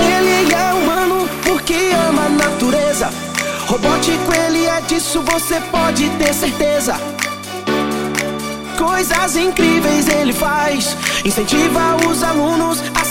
Ele é humano porque ama a natureza. Robótico ele é disso, você pode ter certeza. Coisas incríveis ele faz, incentiva os alunos a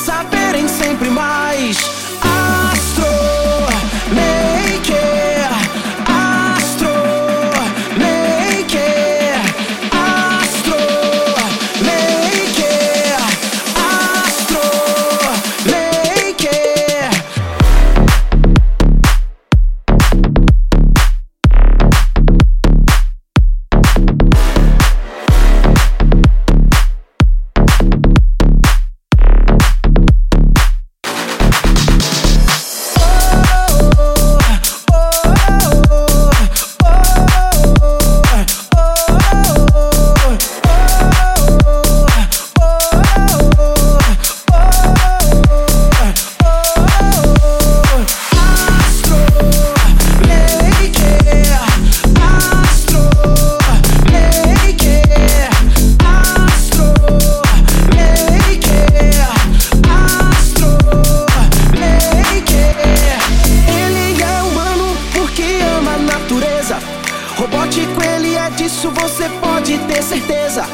disso, você pode ter certeza.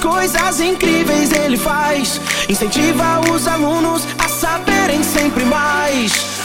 Coisas incríveis ele faz, incentiva os alunos a saberem sempre mais.